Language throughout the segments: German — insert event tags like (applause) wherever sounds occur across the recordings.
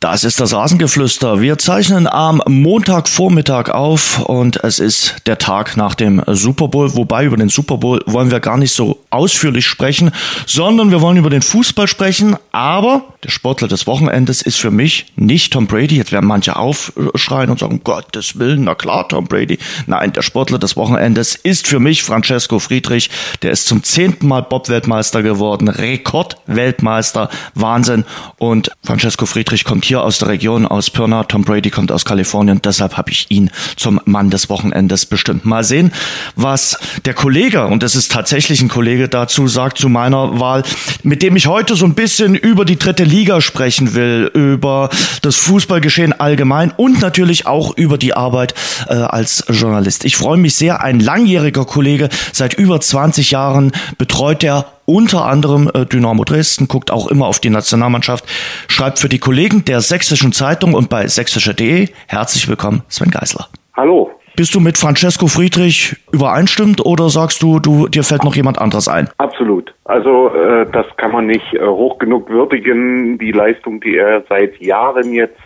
Das ist das Rasengeflüster. Wir zeichnen am Montagvormittag auf und es ist der Tag nach dem Super Bowl. Wobei über den Super Bowl wollen wir gar nicht so ausführlich sprechen, sondern wir wollen über den Fußball sprechen. Aber der Sportler des Wochenendes ist für mich nicht Tom Brady. Jetzt werden manche aufschreien und sagen, um Gottes Willen, na klar, Tom Brady. Nein, der Sportler des Wochenendes ist für mich Francesco Friedrich. Der ist zum zehnten Mal Bob-Weltmeister geworden. Rekord-Weltmeister. Wahnsinn. Und Francesco Friedrich kommt hier aus der Region, aus Pirna. Tom Brady kommt aus Kalifornien. Deshalb habe ich ihn zum Mann des Wochenendes bestimmt. Mal sehen, was der Kollege, und das ist tatsächlich ein Kollege dazu, sagt zu meiner Wahl, mit dem ich heute so ein bisschen über die dritte Liga sprechen will, über das Fußballgeschehen allgemein und natürlich auch über die Arbeit äh, als Journalist. Ich freue mich sehr. Ein langjähriger Kollege, seit über 20 Jahren betreut er unter anderem äh, Dynamo Dresden, guckt auch immer auf die Nationalmannschaft, schreibt für die Kollegen der Sächsischen Zeitung und bei sächsischer.de. Herzlich willkommen, Sven Geisler. Hallo. Bist du mit Francesco Friedrich übereinstimmt oder sagst du, du dir fällt noch jemand anderes ein? Absolut. Also äh, das kann man nicht äh, hoch genug würdigen, die Leistung, die er seit Jahren jetzt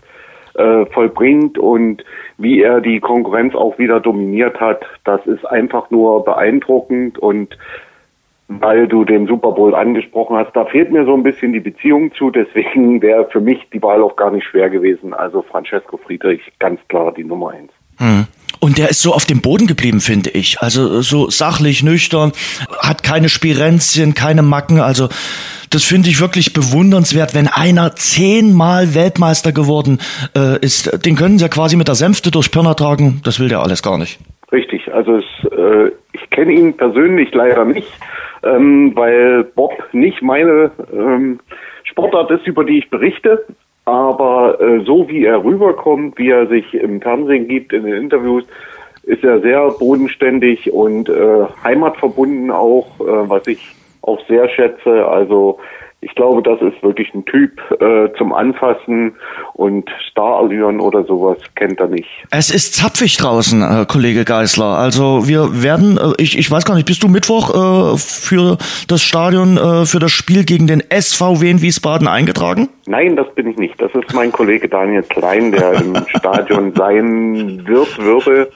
äh, vollbringt und wie er die Konkurrenz auch wieder dominiert hat, das ist einfach nur beeindruckend und weil du den Super Bowl angesprochen hast, da fehlt mir so ein bisschen die Beziehung zu, deswegen wäre für mich die Wahl auch gar nicht schwer gewesen. Also Francesco Friedrich ganz klar die Nummer eins. Hm. Und der ist so auf dem Boden geblieben, finde ich. Also so sachlich, nüchtern, hat keine Spirenzien, keine Macken. Also das finde ich wirklich bewundernswert, wenn einer zehnmal Weltmeister geworden äh, ist. Den können sie ja quasi mit der Sänfte durch Pirna tragen. Das will der alles gar nicht. Richtig. Also es, äh, ich kenne ihn persönlich leider nicht, ähm, weil Bob nicht meine ähm, Sportart ist, über die ich berichte. Aber äh, so wie er rüberkommt, wie er sich im Fernsehen gibt, in den Interviews, ist er sehr bodenständig und äh, heimatverbunden auch, äh, was ich auch sehr schätze. Also ich glaube, das ist wirklich ein Typ äh, zum Anfassen und Starallüren oder sowas kennt er nicht. Es ist zapfig draußen, äh, Kollege Geisler. Also wir werden, äh, ich, ich weiß gar nicht, bist du Mittwoch äh, für das Stadion, äh, für das Spiel gegen den SVW in Wiesbaden eingetragen? Nein, das bin ich nicht. Das ist mein Kollege Daniel Klein, der im (laughs) Stadion sein wird, würde.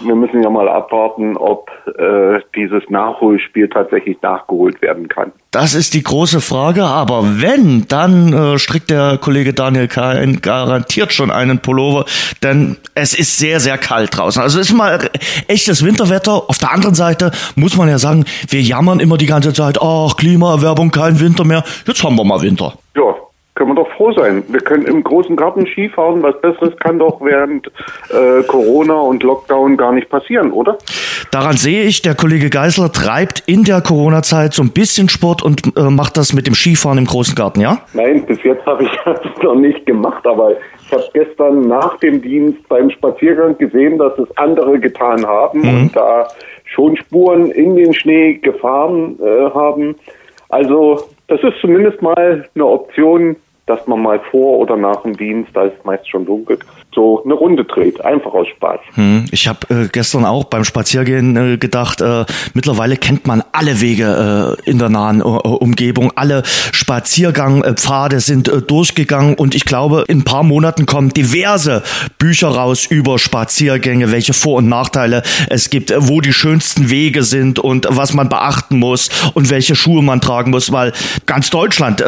Wir müssen ja mal abwarten, ob äh, dieses Nachholspiel tatsächlich nachgeholt werden kann. Das ist die große Frage, aber wenn, dann äh, strickt der Kollege Daniel Klein garantiert schon einen Pullover, denn es ist sehr, sehr kalt draußen. Also es ist mal echtes Winterwetter. Auf der anderen Seite muss man ja sagen, wir jammern immer die ganze Zeit, ach, Klimaerwerbung, kein Winter mehr. Jetzt haben wir mal Winter. Ja, können wir doch froh sein. Wir können im großen Garten Skifahren. Was Besseres kann doch während äh, Corona und Lockdown gar nicht passieren, oder? Daran sehe ich, der Kollege Geisler treibt in der Corona-Zeit so ein bisschen Sport und äh, macht das mit dem Skifahren im großen Garten, ja? Nein, bis jetzt habe ich (laughs) das noch nicht gemacht, aber ich habe gestern nach dem Dienst beim Spaziergang gesehen, dass es andere getan haben mhm. und da schon Spuren in den Schnee gefahren äh, haben. Also das ist zumindest mal eine Option, dass man mal vor oder nach dem Dienst, da ist meist schon dunkel, so eine Runde dreht, einfach aus Spaß. Hm, ich habe äh, gestern auch beim Spaziergehen äh, gedacht, äh, mittlerweile kennt man alle Wege äh, in der nahen äh, Umgebung, alle Spaziergangpfade sind äh, durchgegangen und ich glaube, in ein paar Monaten kommen diverse Bücher raus über Spaziergänge, welche Vor- und Nachteile es gibt, wo die schönsten Wege sind und was man beachten muss und welche Schuhe man tragen muss, weil ganz Deutschland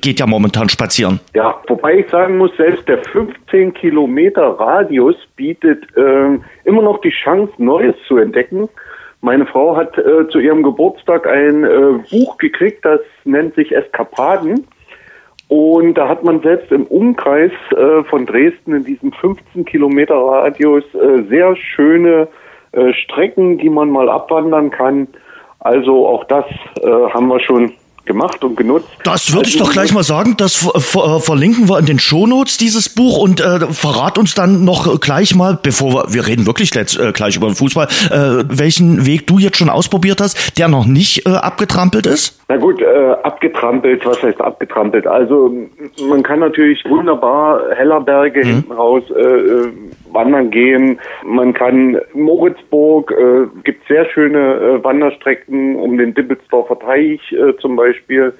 geht ja momentan spazieren. Ja, wobei ich sagen muss, selbst der 15 Kilometer Kilometer Radius bietet äh, immer noch die Chance, Neues zu entdecken. Meine Frau hat äh, zu ihrem Geburtstag ein äh, Buch gekriegt, das nennt sich Eskapaden. Und da hat man selbst im Umkreis äh, von Dresden in diesem 15 Kilometer Radius äh, sehr schöne äh, Strecken, die man mal abwandern kann. Also auch das äh, haben wir schon gemacht und genutzt. Das würde ich doch gleich mal sagen. Das verlinken wir in den Shownotes, dieses Buch. Und äh, verrat uns dann noch gleich mal, bevor wir, wir reden wirklich jetzt, äh, gleich über den Fußball, äh, welchen Weg du jetzt schon ausprobiert hast, der noch nicht äh, abgetrampelt ist? Na gut, äh, abgetrampelt, was heißt abgetrampelt? Also man kann natürlich wunderbar Hellerberge mhm. hinten raus äh, äh wandern gehen. Man kann Moritzburg, äh, gibt sehr schöne äh, Wanderstrecken um den Dippelsdorfer Teich äh, zum Beispiel,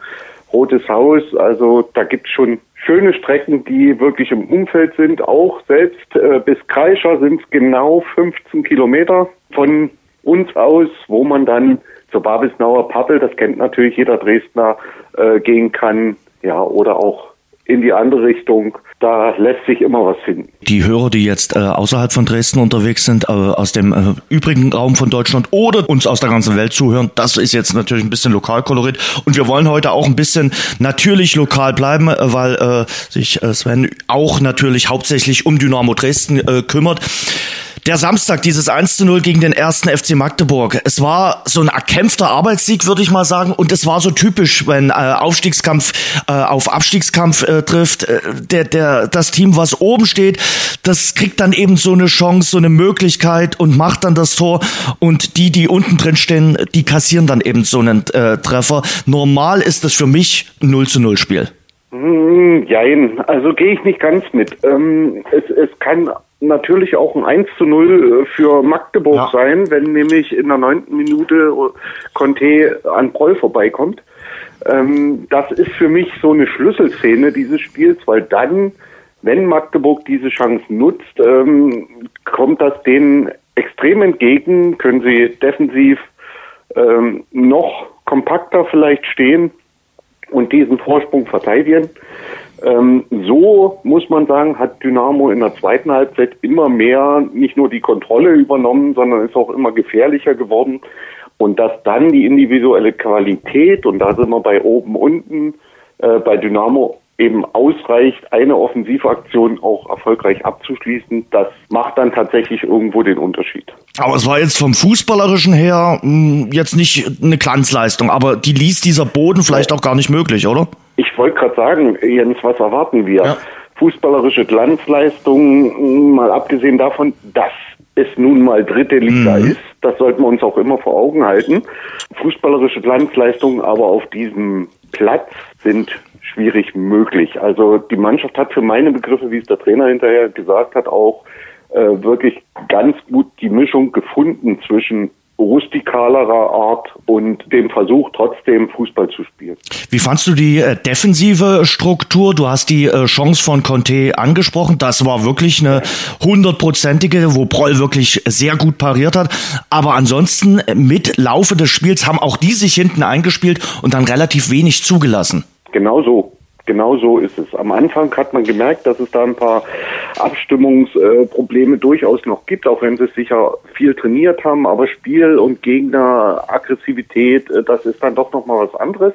Rotes Haus. Also da gibt es schon schöne Strecken, die wirklich im Umfeld sind. Auch selbst äh, bis Kreischer sind es genau 15 Kilometer von uns aus, wo man dann zur Babelsnauer Pappel, das kennt natürlich jeder Dresdner, äh, gehen kann. Ja, oder auch in die andere Richtung. Da lässt sich immer was finden. Die Hörer, die jetzt äh, außerhalb von Dresden unterwegs sind, äh, aus dem äh, übrigen Raum von Deutschland oder uns aus der ganzen Welt zuhören, das ist jetzt natürlich ein bisschen Lokalkolorit. Und wir wollen heute auch ein bisschen natürlich lokal bleiben, äh, weil äh, sich äh, Sven auch natürlich hauptsächlich um Dynamo Dresden äh, kümmert. Der Samstag, dieses 1 zu 0 gegen den ersten FC Magdeburg. Es war so ein erkämpfter Arbeitssieg, würde ich mal sagen. Und es war so typisch, wenn äh, Aufstiegskampf äh, auf Abstiegskampf äh, trifft. Äh, der, der, das Team, was oben steht, das kriegt dann eben so eine Chance, so eine Möglichkeit und macht dann das Tor. Und die, die unten drin stehen, die kassieren dann eben so einen äh, Treffer. Normal ist das für mich 0 zu 0 Spiel. Hm, jein, also gehe ich nicht ganz mit. Ähm, es, es kann natürlich auch ein 1 zu 0 äh, für Magdeburg ja. sein, wenn nämlich in der neunten Minute Conte an Proll vorbeikommt. Ähm, das ist für mich so eine Schlüsselszene dieses Spiels, weil dann, wenn Magdeburg diese Chance nutzt, ähm, kommt das denen extrem entgegen, können sie defensiv ähm, noch kompakter vielleicht stehen und diesen Vorsprung verteidigen. Ähm, so muss man sagen, hat Dynamo in der zweiten Halbzeit immer mehr nicht nur die Kontrolle übernommen, sondern ist auch immer gefährlicher geworden. Und dass dann die individuelle Qualität, und da sind wir bei oben unten, äh, bei Dynamo eben ausreicht, eine Offensivaktion auch erfolgreich abzuschließen, das macht dann tatsächlich irgendwo den Unterschied. Aber es war jetzt vom Fußballerischen her mh, hm, jetzt nicht eine Glanzleistung, aber die ließ dieser Boden vielleicht auch gar nicht möglich, oder? Ich wollte gerade sagen, Jens, was erwarten wir? Ja. Fußballerische Glanzleistung, mal abgesehen davon, dass es nun mal dritte Liga mhm. ist, das sollten wir uns auch immer vor Augen halten. Fußballerische Glanzleistungen aber auf diesem Platz sind schwierig möglich. Also die Mannschaft hat für meine Begriffe, wie es der Trainer hinterher gesagt hat, auch äh, wirklich ganz gut die Mischung gefunden zwischen rustikalerer Art und dem Versuch, trotzdem Fußball zu spielen. Wie fandst du die äh, defensive Struktur? Du hast die äh, Chance von Conte angesprochen. Das war wirklich eine hundertprozentige, wo Proll wirklich sehr gut pariert hat. Aber ansonsten äh, mit Laufe des Spiels haben auch die sich hinten eingespielt und dann relativ wenig zugelassen. Genau so. Genau so ist es. Am Anfang hat man gemerkt, dass es da ein paar Abstimmungsprobleme durchaus noch gibt, auch wenn sie sicher viel trainiert haben. Aber Spiel und Gegner, Aggressivität, äh, das ist dann doch nochmal was anderes,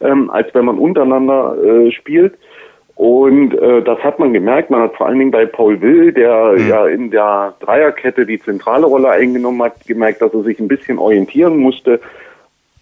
ähm, als wenn man untereinander äh, spielt. Und äh, das hat man gemerkt. Man hat vor allen Dingen bei Paul Will, der mhm. ja in der Dreierkette die zentrale Rolle eingenommen hat, gemerkt, dass er sich ein bisschen orientieren musste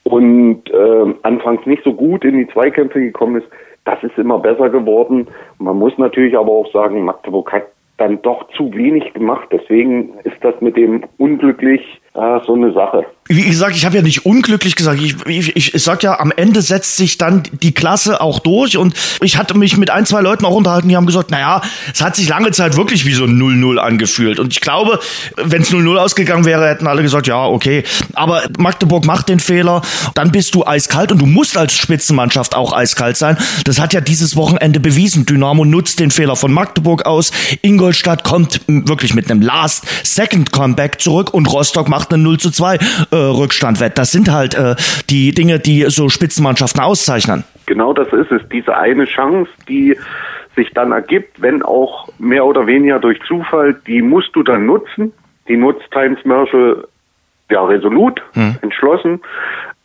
und äh, anfangs nicht so gut in die Zweikämpfe gekommen ist. Das ist immer besser geworden. Man muss natürlich aber auch sagen, Magdeburg hat dann doch zu wenig gemacht. Deswegen ist das mit dem unglücklich äh, so eine Sache wie gesagt, ich habe ja nicht unglücklich gesagt. Ich, ich, ich, sag ja, am Ende setzt sich dann die Klasse auch durch. Und ich hatte mich mit ein, zwei Leuten auch unterhalten, die haben gesagt, naja, es hat sich lange Zeit wirklich wie so ein 0-0 angefühlt. Und ich glaube, wenn es 0-0 ausgegangen wäre, hätten alle gesagt, ja, okay. Aber Magdeburg macht den Fehler, dann bist du eiskalt und du musst als Spitzenmannschaft auch eiskalt sein. Das hat ja dieses Wochenende bewiesen. Dynamo nutzt den Fehler von Magdeburg aus. Ingolstadt kommt wirklich mit einem Last-Second-Comeback zurück und Rostock macht eine 0 zu 2 äh, Rückstand wett. Das sind halt äh, die Dinge, die so Spitzenmannschaften auszeichnen. Genau das ist es. Diese eine Chance, die sich dann ergibt, wenn auch mehr oder weniger durch Zufall, die musst du dann nutzen. Die nutzt Heinz Mörschel ja resolut, hm. entschlossen.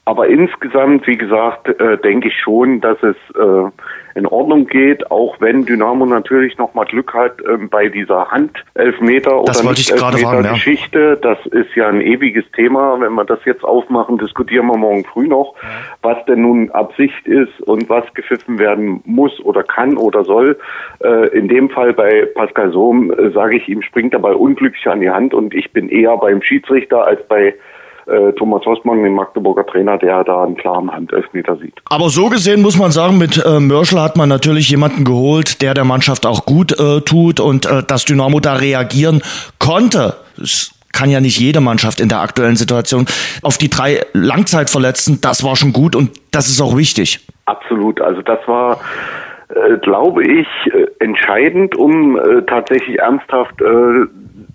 Aber insgesamt, wie gesagt, äh, denke ich schon, dass es äh, in Ordnung geht, auch wenn Dynamo natürlich nochmal Glück hat ähm, bei dieser Handelfmeter oder nicht Elfmeter ja. Geschichte. Das ist ja ein ewiges Thema. Wenn wir das jetzt aufmachen, diskutieren wir morgen früh noch, ja. was denn nun Absicht ist und was gepfiffen werden muss oder kann oder soll. Äh, in dem Fall bei Pascal Sohm äh, sage ich ihm, springt dabei unglücklich an die Hand und ich bin eher beim Schiedsrichter als bei äh, Thomas Hossmann, den Magdeburger Trainer, der da einen klaren Handelfmeter sieht. Aber so gesehen muss man sagen, mit äh, Mörschel hat man natürlich jemanden geholt, der der Mannschaft auch gut äh, tut und äh, dass Dynamo da reagieren konnte. Das kann ja nicht jede Mannschaft in der aktuellen Situation. Auf die drei Langzeitverletzten, das war schon gut und das ist auch wichtig. Absolut. Also das war äh, glaube ich, äh, entscheidend, um äh, tatsächlich ernsthaft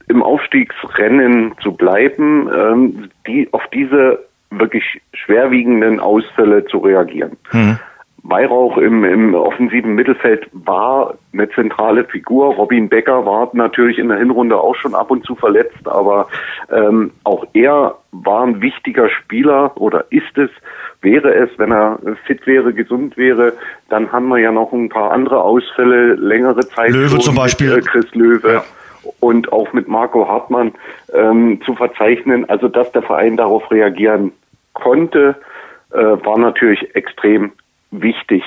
im Aufstiegsrennen zu bleiben, ähm, die auf diese wirklich schwerwiegenden Ausfälle zu reagieren. Mhm. Weihrauch im, im offensiven Mittelfeld war eine zentrale Figur. Robin Becker war natürlich in der Hinrunde auch schon ab und zu verletzt, aber ähm, auch er war ein wichtiger Spieler oder ist es, wäre es, wenn er fit wäre, gesund wäre. Dann haben wir ja noch ein paar andere Ausfälle, längere Zeit. Löwe zum Beispiel. Äh, Chris Löwe. Ja und auch mit Marco Hartmann ähm, zu verzeichnen. Also dass der Verein darauf reagieren konnte, äh, war natürlich extrem wichtig.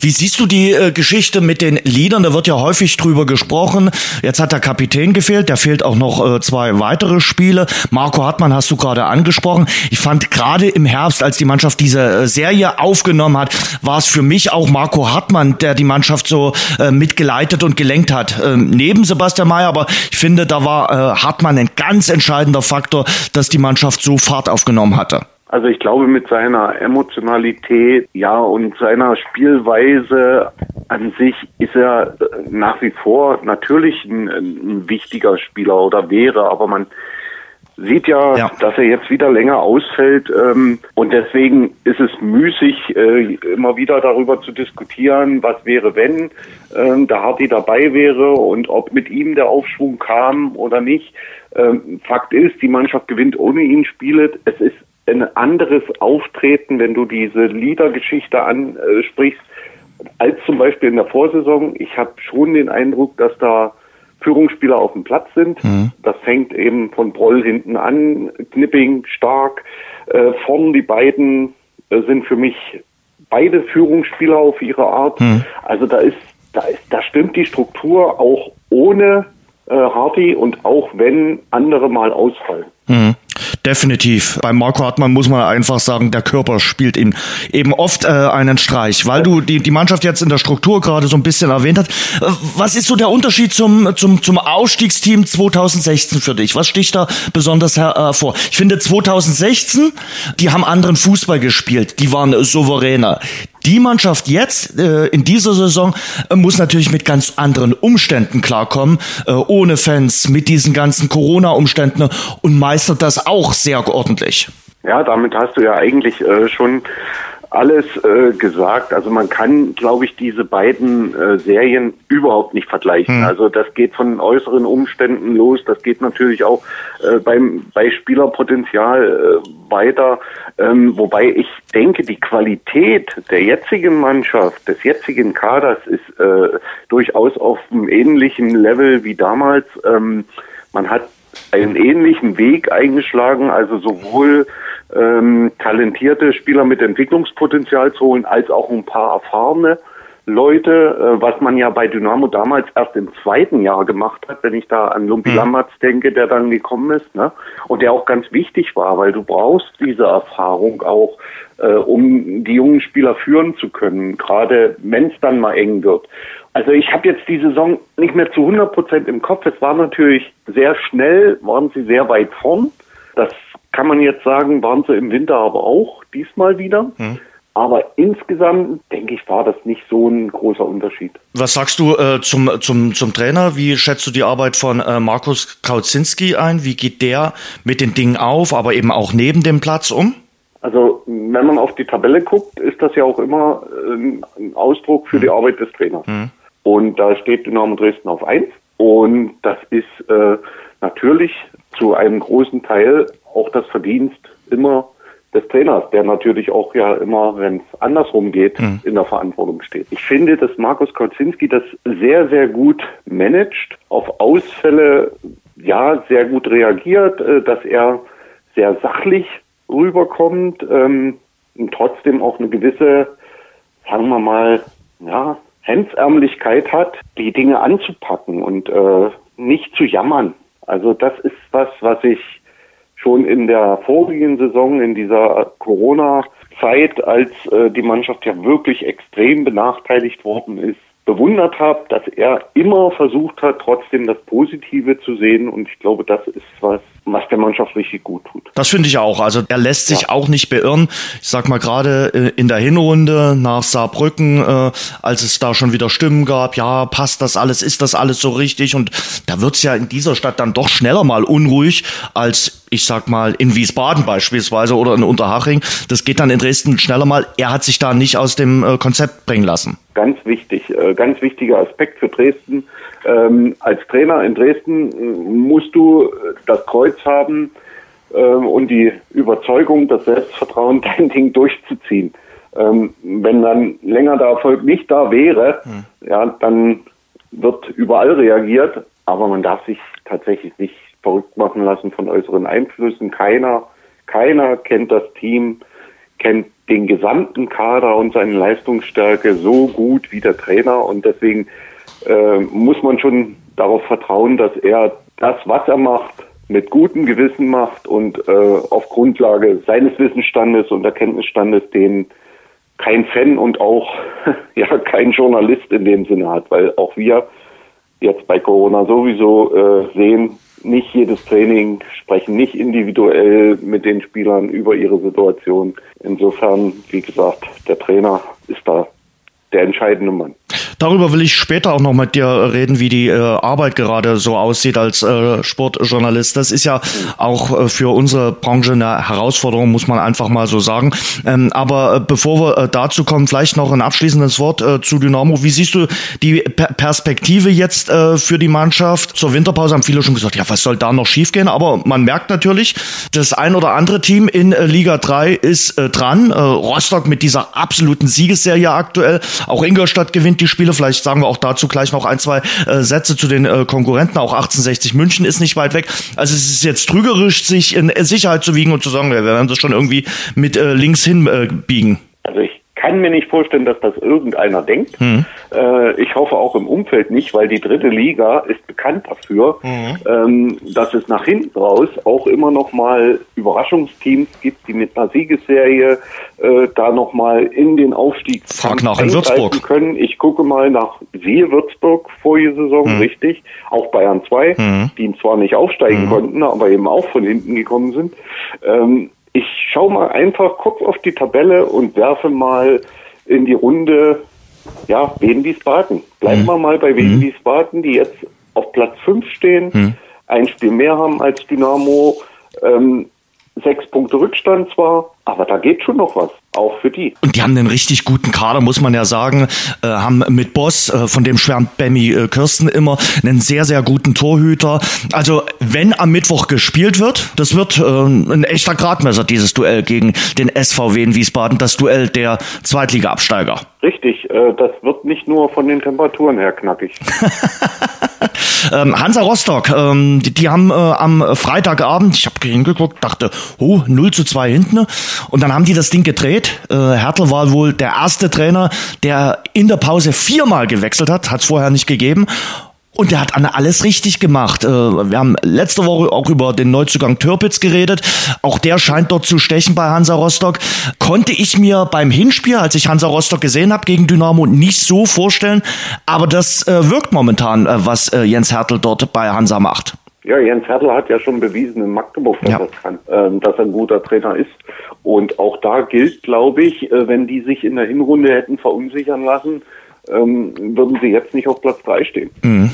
Wie siehst du die äh, Geschichte mit den Liedern? Da wird ja häufig drüber gesprochen. Jetzt hat der Kapitän gefehlt, da fehlt auch noch äh, zwei weitere Spiele. Marco Hartmann hast du gerade angesprochen. Ich fand gerade im Herbst, als die Mannschaft diese äh, Serie aufgenommen hat, war es für mich auch Marco Hartmann, der die Mannschaft so äh, mitgeleitet und gelenkt hat. Ähm, neben Sebastian Mayer, aber ich finde, da war äh, Hartmann ein ganz entscheidender Faktor, dass die Mannschaft so Fahrt aufgenommen hatte. Also ich glaube mit seiner Emotionalität, ja, und seiner Spielweise an sich ist er äh, nach wie vor natürlich ein, ein wichtiger Spieler oder wäre, aber man sieht ja, ja, dass er jetzt wieder länger ausfällt ähm, und deswegen ist es müßig, äh, immer wieder darüber zu diskutieren, was wäre, wenn ähm, der Hardy dabei wäre und ob mit ihm der Aufschwung kam oder nicht. Ähm, Fakt ist, die Mannschaft gewinnt ohne ihn Spiele. Es ist ein anderes Auftreten, wenn du diese Liedergeschichte ansprichst, als zum Beispiel in der Vorsaison. Ich habe schon den Eindruck, dass da Führungsspieler auf dem Platz sind. Mhm. Das fängt eben von Broll hinten an, Knipping stark. Äh, vorn die beiden äh, sind für mich beide Führungsspieler auf ihre Art. Mhm. Also da ist, da ist, da stimmt die Struktur auch ohne äh, Hardy und auch wenn andere mal ausfallen. Mhm. Definitiv. Bei Marco Hartmann muss man einfach sagen, der Körper spielt ihm eben oft äh, einen Streich, weil du die, die Mannschaft jetzt in der Struktur gerade so ein bisschen erwähnt hast. Äh, was ist so der Unterschied zum, zum, zum Ausstiegsteam 2016 für dich? Was sticht da besonders hervor? Ich finde 2016, die haben anderen Fußball gespielt, die waren souveräner. Die Mannschaft jetzt äh, in dieser Saison äh, muss natürlich mit ganz anderen Umständen klarkommen, äh, ohne Fans, mit diesen ganzen Corona-Umständen und meistert das auch sehr ordentlich. Ja, damit hast du ja eigentlich äh, schon alles äh, gesagt. Also man kann, glaube ich, diese beiden äh, Serien überhaupt nicht vergleichen. Hm. Also das geht von äußeren Umständen los. Das geht natürlich auch äh, beim bei Spielerpotenzial äh, weiter. Ähm, wobei ich denke, die Qualität der jetzigen Mannschaft, des jetzigen Kaders ist äh, durchaus auf einem ähnlichen Level wie damals. Ähm, man hat einen ähnlichen Weg eingeschlagen, also sowohl ähm, talentierte Spieler mit Entwicklungspotenzial zu holen, als auch ein paar erfahrene Leute, äh, was man ja bei Dynamo damals erst im zweiten Jahr gemacht hat, wenn ich da an Lumpi mhm. Lammertz denke, der dann gekommen ist, ne? Und der auch ganz wichtig war, weil du brauchst diese Erfahrung auch, äh, um die jungen Spieler führen zu können, gerade wenn es dann mal eng wird. Also ich habe jetzt die Saison nicht mehr zu 100 Prozent im Kopf. Es war natürlich sehr schnell, waren sie sehr weit vorn. Das kann man jetzt sagen, waren sie im Winter aber auch diesmal wieder. Hm. Aber insgesamt, denke ich, war das nicht so ein großer Unterschied. Was sagst du äh, zum, zum, zum Trainer? Wie schätzt du die Arbeit von äh, Markus Kautzinski ein? Wie geht der mit den Dingen auf, aber eben auch neben dem Platz um? Also wenn man auf die Tabelle guckt, ist das ja auch immer äh, ein Ausdruck für hm. die Arbeit des Trainers. Hm. Und da steht Dynamo Dresden auf 1. Und das ist äh, natürlich zu einem großen Teil auch das Verdienst immer des Trainers, der natürlich auch ja immer, wenn es andersrum geht, mhm. in der Verantwortung steht. Ich finde, dass Markus Kautzinski das sehr, sehr gut managt, auf Ausfälle ja sehr gut reagiert, äh, dass er sehr sachlich rüberkommt ähm, und trotzdem auch eine gewisse, sagen wir mal, ja, Hemdsärmlichkeit hat, die Dinge anzupacken und äh, nicht zu jammern. Also das ist was, was ich schon in der vorigen Saison, in dieser Corona-Zeit, als äh, die Mannschaft ja wirklich extrem benachteiligt worden ist, bewundert habe, dass er immer versucht hat, trotzdem das Positive zu sehen. Und ich glaube, das ist was, was der Mannschaft richtig gut tut. Das finde ich auch. Also er lässt sich ja. auch nicht beirren. Ich sag mal gerade äh, in der Hinrunde nach Saarbrücken, äh, als es da schon wieder Stimmen gab, ja, passt das alles, ist das alles so richtig? Und da wird's ja in dieser Stadt dann doch schneller mal unruhig als ich sag mal, in Wiesbaden beispielsweise oder in Unterhaching. Das geht dann in Dresden schneller mal. Er hat sich da nicht aus dem äh, Konzept bringen lassen. Ganz wichtig, äh, ganz wichtiger Aspekt für Dresden. Ähm, als Trainer in Dresden äh, musst du das Kreuz haben ähm, und die Überzeugung, das Selbstvertrauen, (laughs) dein Ding durchzuziehen. Ähm, wenn dann länger der Erfolg nicht da wäre, hm. ja, dann wird überall reagiert, aber man darf sich tatsächlich nicht verrückt machen lassen von äußeren Einflüssen. Keiner, keiner kennt das Team, kennt den gesamten Kader und seine Leistungsstärke so gut wie der Trainer und deswegen äh, muss man schon darauf vertrauen, dass er das, was er macht, mit gutem Gewissen macht und äh, auf Grundlage seines Wissensstandes und Erkenntnisstandes, den kein Fan und auch (laughs) ja kein Journalist in dem Sinne hat, weil auch wir jetzt bei Corona sowieso äh, sehen, nicht jedes Training, sprechen nicht individuell mit den Spielern über ihre Situation. Insofern, wie gesagt, der Trainer ist da der entscheidende Mann. Darüber will ich später auch noch mit dir reden, wie die äh, Arbeit gerade so aussieht als äh, Sportjournalist. Das ist ja auch äh, für unsere Branche eine Herausforderung, muss man einfach mal so sagen. Ähm, aber äh, bevor wir äh, dazu kommen, vielleicht noch ein abschließendes Wort äh, zu Dynamo. Wie siehst du die per Perspektive jetzt für die Mannschaft? Zur Winterpause haben viele schon gesagt, ja, was soll da noch schiefgehen? Aber man merkt natürlich, das ein oder andere Team in Liga 3 ist dran. Rostock mit dieser absoluten Siegesserie aktuell. Auch Ingolstadt gewinnt die Spiele Vielleicht sagen wir auch dazu gleich noch ein, zwei äh, Sätze zu den äh, Konkurrenten. Auch 1860 München ist nicht weit weg. Also es ist jetzt trügerisch, sich in Sicherheit zu wiegen und zu sagen, wir werden das schon irgendwie mit äh, links hinbiegen. Also ich kann mir nicht vorstellen, dass das irgendeiner denkt. Mhm. Äh, ich hoffe auch im Umfeld nicht, weil die dritte Liga ist bekannt dafür, mhm. ähm, dass es nach hinten raus auch immer noch mal Überraschungsteams gibt, die mit einer Siegesserie äh, da noch mal in den Aufstieg Frag nach in Würzburg können. Ich gucke mal nach Siehe Würzburg vorige Saison, mhm. richtig, auch Bayern 2, mhm. die zwar nicht aufsteigen mhm. konnten, aber eben auch von hinten gekommen sind. Ähm, ich schaue mal einfach, guck auf die Tabelle und werfe mal in die Runde, ja, Wien Wiesbaden. Bleiben mhm. wir mal bei Wien mhm. Wiesbaden, die jetzt auf Platz 5 stehen, mhm. ein Spiel mehr haben als Dynamo. Ähm, sechs Punkte Rückstand zwar, aber da geht schon noch was, auch für die. Und die haben einen richtig guten Kader, muss man ja sagen. Äh, haben mit Boss, äh, von dem schwärmt Benny äh, Kirsten immer, einen sehr, sehr guten Torhüter. Also, wenn am Mittwoch gespielt wird, das wird äh, ein echter Gradmesser, dieses Duell gegen den SVW in Wiesbaden, das Duell der Zweitliga-Absteiger. Richtig, äh, das wird nicht nur von den Temperaturen her knackig. (laughs) (laughs) ähm, Hansa Rostock, ähm, die, die, haben äh, am Freitagabend, ich habe hingeguckt, dachte, oh, 0 zu 2 hinten. Und dann haben die das Ding gedreht. Äh, Hertel war wohl der erste Trainer, der in der Pause viermal gewechselt hat, hat es vorher nicht gegeben. Und der hat alles richtig gemacht. Äh, wir haben letzte Woche auch über den Neuzugang Türpitz geredet. Auch der scheint dort zu stechen bei Hansa Rostock. Konnte ich mir beim Hinspiel, als ich Hansa Rostock gesehen habe gegen Dynamo, nicht so vorstellen. Aber das äh, wirkt momentan, äh, was Jens Hertel dort bei Hansa macht. Ja, Jens Hertel hat ja schon bewiesen in Magdeburg, dass, ja. das kann, ähm, dass er ein guter Trainer ist. Und auch da gilt, glaube ich, wenn die sich in der Hinrunde hätten verunsichern lassen, ähm, würden sie jetzt nicht auf Platz drei stehen. Mhm.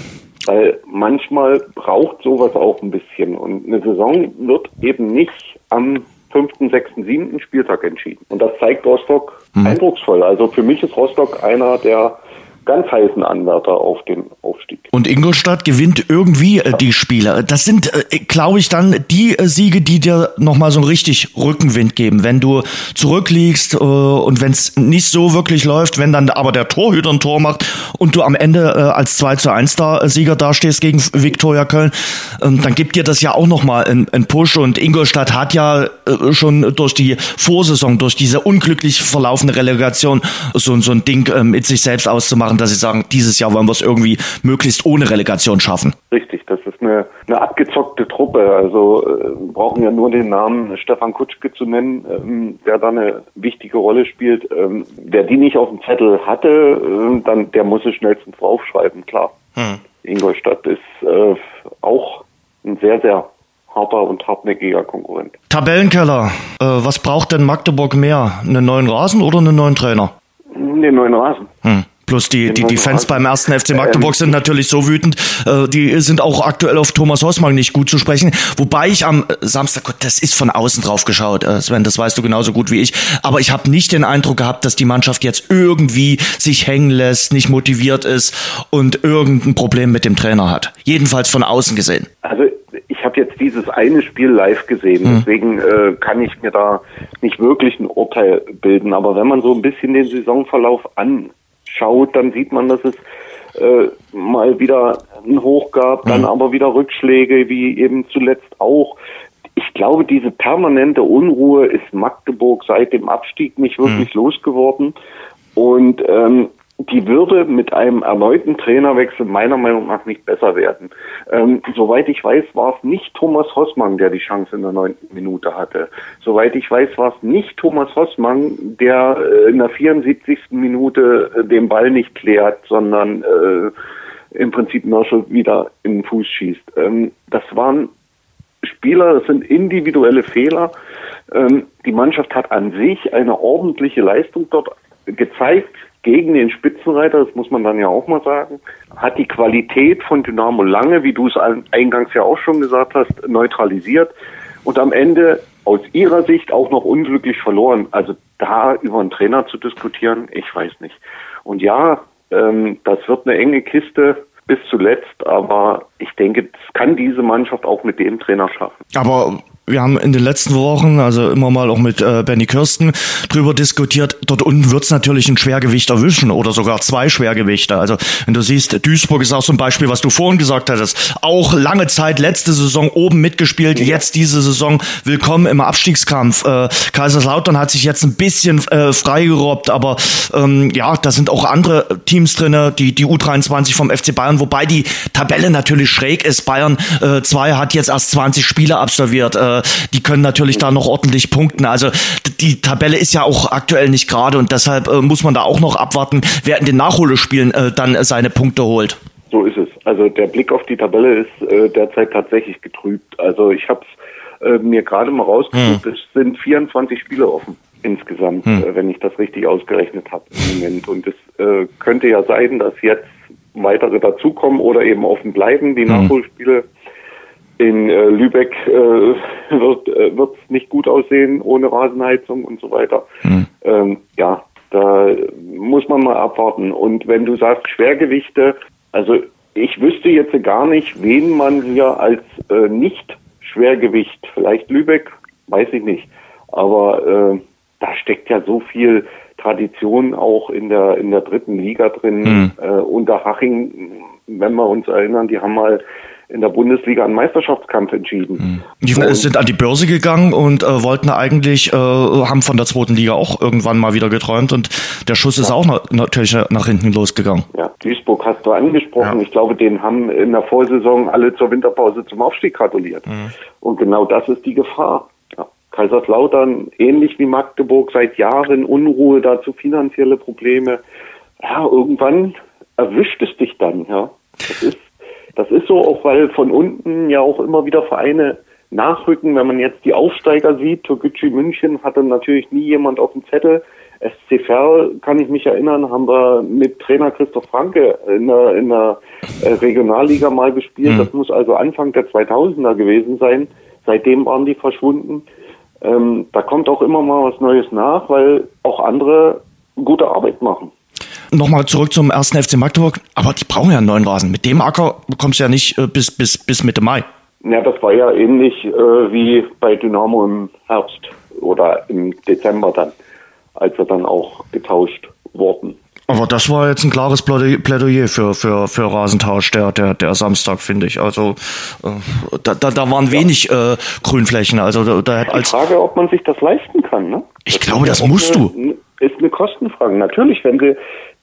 Weil manchmal braucht sowas auch ein bisschen. Und eine Saison wird eben nicht am fünften, sechsten, siebten Spieltag entschieden. Und das zeigt Rostock mhm. eindrucksvoll. Also für mich ist Rostock einer der ganz heißen Anwärter auf den Aufstieg. Und Ingolstadt gewinnt irgendwie äh, die Spiele. Das sind, äh, glaube ich, dann die äh, Siege, die dir nochmal so richtig Rückenwind geben. Wenn du zurückliegst äh, und wenn es nicht so wirklich läuft, wenn dann aber der Torhüter ein Tor macht und du am Ende äh, als 2 zu 1 da, äh, Sieger dastehst gegen Viktoria Köln, ähm, dann gibt dir das ja auch nochmal einen, einen Push. Und Ingolstadt hat ja schon durch die Vorsaison, durch diese unglücklich verlaufende Relegation so, so ein Ding mit sich selbst auszumachen dass sie sagen, dieses Jahr wollen wir es irgendwie möglichst ohne Relegation schaffen. Richtig, das ist eine, eine abgezockte Truppe. Also äh, brauchen ja nur den Namen Stefan Kutschke zu nennen, ähm, der da eine wichtige Rolle spielt. Ähm, wer die nicht auf dem Zettel hatte, äh, dann der muss es schnellstens draufschreiben, klar. Hm. Ingolstadt ist äh, auch ein sehr, sehr harter und hartnäckiger Konkurrent. Tabellenkeller, äh, was braucht denn Magdeburg mehr? Einen neuen Rasen oder einen neuen Trainer? Den neuen Rasen. Hm. Plus die, die, die Fans beim ersten FC Magdeburg sind natürlich so wütend. Äh, die sind auch aktuell auf Thomas Hossmann nicht gut zu sprechen. Wobei ich am Samstag, Gott, das ist von außen drauf geschaut, äh, Sven, das weißt du genauso gut wie ich. Aber ich habe nicht den Eindruck gehabt, dass die Mannschaft jetzt irgendwie sich hängen lässt, nicht motiviert ist und irgendein Problem mit dem Trainer hat. Jedenfalls von außen gesehen. Also ich habe jetzt dieses eine Spiel live gesehen, mhm. deswegen äh, kann ich mir da nicht wirklich ein Urteil bilden. Aber wenn man so ein bisschen den Saisonverlauf an schaut, dann sieht man, dass es äh, mal wieder ein Hoch gab, dann mhm. aber wieder Rückschläge, wie eben zuletzt auch. Ich glaube, diese permanente Unruhe ist Magdeburg seit dem Abstieg nicht wirklich mhm. losgeworden. Und ähm, die würde mit einem erneuten Trainerwechsel meiner Meinung nach nicht besser werden. Ähm, soweit ich weiß, war es nicht Thomas Hossmann, der die Chance in der neunten Minute hatte. Soweit ich weiß, war es nicht Thomas Hossmann, der äh, in der 74. Minute äh, den Ball nicht klärt, sondern äh, im Prinzip Merschel wieder in den Fuß schießt. Ähm, das waren Spieler, das sind individuelle Fehler. Ähm, die Mannschaft hat an sich eine ordentliche Leistung dort gezeigt gegen den Spitzenreiter, das muss man dann ja auch mal sagen, hat die Qualität von Dynamo lange, wie du es eingangs ja auch schon gesagt hast, neutralisiert und am Ende aus ihrer Sicht auch noch unglücklich verloren. Also da über einen Trainer zu diskutieren, ich weiß nicht. Und ja, ähm, das wird eine enge Kiste bis zuletzt, aber ich denke, das kann diese Mannschaft auch mit dem Trainer schaffen. Aber wir haben in den letzten Wochen, also immer mal auch mit äh, Benny Kirsten drüber diskutiert, dort unten wird's natürlich ein Schwergewicht erwischen oder sogar zwei Schwergewichte. Also wenn du siehst, Duisburg ist auch so ein Beispiel, was du vorhin gesagt hattest. Auch lange Zeit, letzte Saison oben mitgespielt, jetzt diese Saison willkommen im Abstiegskampf. Äh, Kaiserslautern hat sich jetzt ein bisschen äh, freigerobbt, aber ähm, ja, da sind auch andere Teams drinne, die, die U23 vom FC Bayern, wobei die Tabelle natürlich schräg ist. Bayern 2 äh, hat jetzt erst 20 Spiele absolviert. Äh, die können natürlich da noch ordentlich punkten. Also die Tabelle ist ja auch aktuell nicht gerade und deshalb äh, muss man da auch noch abwarten, wer in den Nachholespielen äh, dann seine Punkte holt. So ist es. Also der Blick auf die Tabelle ist äh, derzeit tatsächlich getrübt. Also ich habe es äh, mir gerade mal rausgesucht, hm. es sind 24 Spiele offen insgesamt, hm. äh, wenn ich das richtig ausgerechnet habe im Moment. Und es äh, könnte ja sein, dass jetzt weitere dazukommen oder eben offen bleiben, die hm. Nachholspiele in äh, Lübeck äh, (laughs) wird äh, wird's nicht gut aussehen ohne Rasenheizung und so weiter. Mhm. Ähm, ja, da muss man mal abwarten. Und wenn du sagst Schwergewichte, also ich wüsste jetzt gar nicht, wen man hier als äh, nicht Schwergewicht, vielleicht Lübeck, weiß ich nicht, aber äh, da steckt ja so viel Tradition auch in der in der dritten Liga drin. Mhm. Äh, Unterhaching, wenn wir uns erinnern, die haben mal in der Bundesliga einen Meisterschaftskampf entschieden. Mhm. Die und sind an die Börse gegangen und äh, wollten eigentlich, äh, haben von der zweiten Liga auch irgendwann mal wieder geträumt und der Schuss ja. ist auch na natürlich nach hinten losgegangen. Ja, Duisburg hast du angesprochen. Ja. Ich glaube, den haben in der Vorsaison alle zur Winterpause zum Aufstieg gratuliert. Mhm. Und genau das ist die Gefahr. Ja. Kaiserslautern, ähnlich wie Magdeburg, seit Jahren Unruhe, dazu finanzielle Probleme. Ja, irgendwann erwischt es dich dann, ja. Das ist das ist so, auch weil von unten ja auch immer wieder Vereine nachrücken. Wenn man jetzt die Aufsteiger sieht, Türkgücü München hatte natürlich nie jemand auf dem Zettel. SC Verl, kann ich mich erinnern, haben wir mit Trainer Christoph Franke in der, in der äh, Regionalliga mal gespielt. Mhm. Das muss also Anfang der 2000er gewesen sein. Seitdem waren die verschwunden. Ähm, da kommt auch immer mal was Neues nach, weil auch andere gute Arbeit machen. Nochmal zurück zum ersten FC Magdeburg. Aber die brauchen ja einen neuen Rasen. Mit dem Acker bekommst du ja nicht äh, bis, bis, bis Mitte Mai. Ja, das war ja ähnlich äh, wie bei Dynamo im Herbst oder im Dezember dann, als wir dann auch getauscht wurden. Aber das war jetzt ein klares Plädoyer für, für, für Rasentausch, der, der, der Samstag, finde ich. Also äh, da, da, da waren wenig äh, Grünflächen. Also da, da Die Frage, ob man sich das leisten kann, ne? Ich das glaube, das musst eine, du ist eine Kostenfrage. Natürlich, wenn sie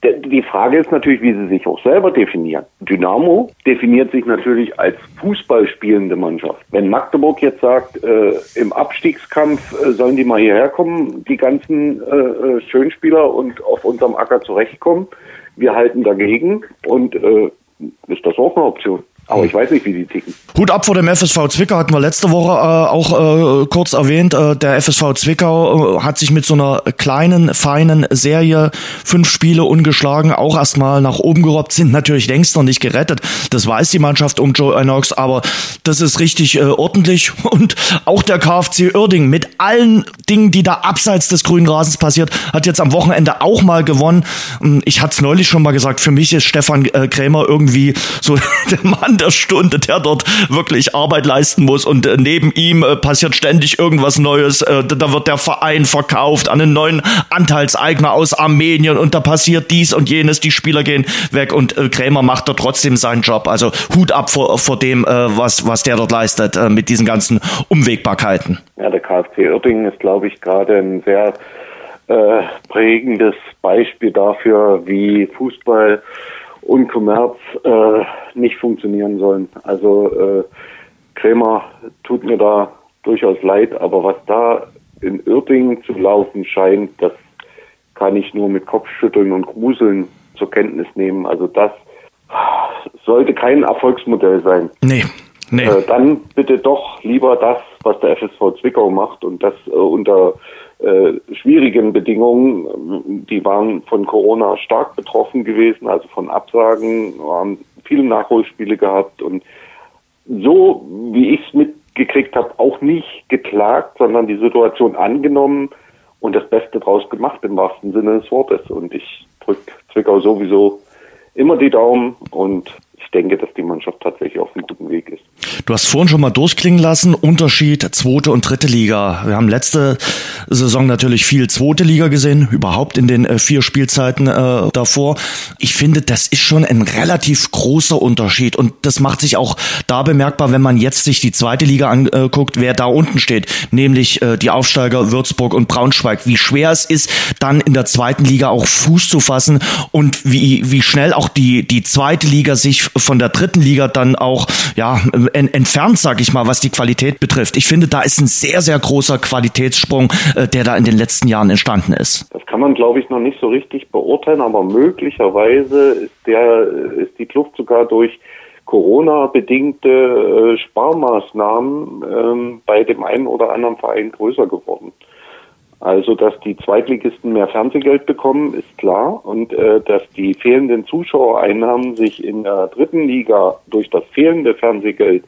Die Frage ist natürlich, wie sie sich auch selber definieren. Dynamo definiert sich natürlich als Fußball spielende Mannschaft. Wenn Magdeburg jetzt sagt, äh, im Abstiegskampf äh, sollen die mal hierher kommen, die ganzen äh, äh Schönspieler und auf unserem Acker zurechtkommen, wir halten dagegen und äh, ist das auch eine Option. Aber ich weiß nicht, wie die ticken. Hut ab vor dem FSV Zwickau hatten wir letzte Woche äh, auch äh, kurz erwähnt. Äh, der FSV Zwickau äh, hat sich mit so einer kleinen, feinen Serie fünf Spiele ungeschlagen auch erstmal nach oben gerobbt, sind natürlich längst noch nicht gerettet. Das weiß die Mannschaft um Joe Enox, aber das ist richtig äh, ordentlich. (laughs) Und auch der KfC Uerding mit allen Dingen, die da abseits des grünen Rasens passiert, hat jetzt am Wochenende auch mal gewonnen. Ähm, ich hatte es neulich schon mal gesagt, für mich ist Stefan äh, Krämer irgendwie so (laughs) der Mann der Stunde, der dort wirklich Arbeit leisten muss und äh, neben ihm äh, passiert ständig irgendwas Neues. Äh, da wird der Verein verkauft an einen neuen Anteilseigner aus Armenien und da passiert dies und jenes, die Spieler gehen weg und Krämer macht da trotzdem seinen Job. Also Hut ab vor, vor dem, was, was der dort leistet mit diesen ganzen Umwegbarkeiten. Ja, der KfC Uerdingen ist, glaube ich, gerade ein sehr äh, prägendes Beispiel dafür, wie Fußball und Kommerz äh, nicht funktionieren sollen. Also äh, Krämer tut mir da durchaus leid, aber was da in Uerdingen zu laufen scheint, das kann ich nur mit Kopfschütteln und Gruseln zur Kenntnis nehmen. Also das sollte kein Erfolgsmodell sein. Nee. Nee. Äh, dann bitte doch lieber das, was der FSV Zwickau macht und das äh, unter äh, schwierigen Bedingungen. Die waren von Corona stark betroffen gewesen, also von Absagen, haben viele Nachholspiele gehabt und so, wie ich es mitgekriegt habe, auch nicht geklagt, sondern die Situation angenommen und das Beste draus gemacht im wahrsten Sinne des Wortes. Und ich drücke Zwickau sowieso immer die Daumen und ich denke, dass die Mannschaft tatsächlich auf einem guten Weg ist. Du hast vorhin schon mal durchklingen lassen, Unterschied zweite und dritte Liga. Wir haben letzte Saison natürlich viel zweite Liga gesehen, überhaupt in den äh, vier Spielzeiten äh, davor. Ich finde, das ist schon ein relativ großer Unterschied und das macht sich auch da bemerkbar, wenn man jetzt sich die zweite Liga anguckt, wer da unten steht, nämlich äh, die Aufsteiger Würzburg und Braunschweig. Wie schwer es ist, dann in der zweiten Liga auch Fuß zu fassen und wie, wie schnell auch die, die zweite Liga sich von der dritten Liga dann auch ja, entfernt, sag ich mal, was die Qualität betrifft. Ich finde, da ist ein sehr, sehr großer Qualitätssprung, äh, der da in den letzten Jahren entstanden ist. Das kann man, glaube ich, noch nicht so richtig beurteilen, aber möglicherweise ist der, ist die Kluft sogar durch Corona-bedingte äh, Sparmaßnahmen ähm, bei dem einen oder anderen Verein größer geworden. Also, dass die Zweitligisten mehr Fernsehgeld bekommen, ist klar. Und äh, dass die fehlenden Zuschauereinnahmen sich in der dritten Liga durch das fehlende Fernsehgeld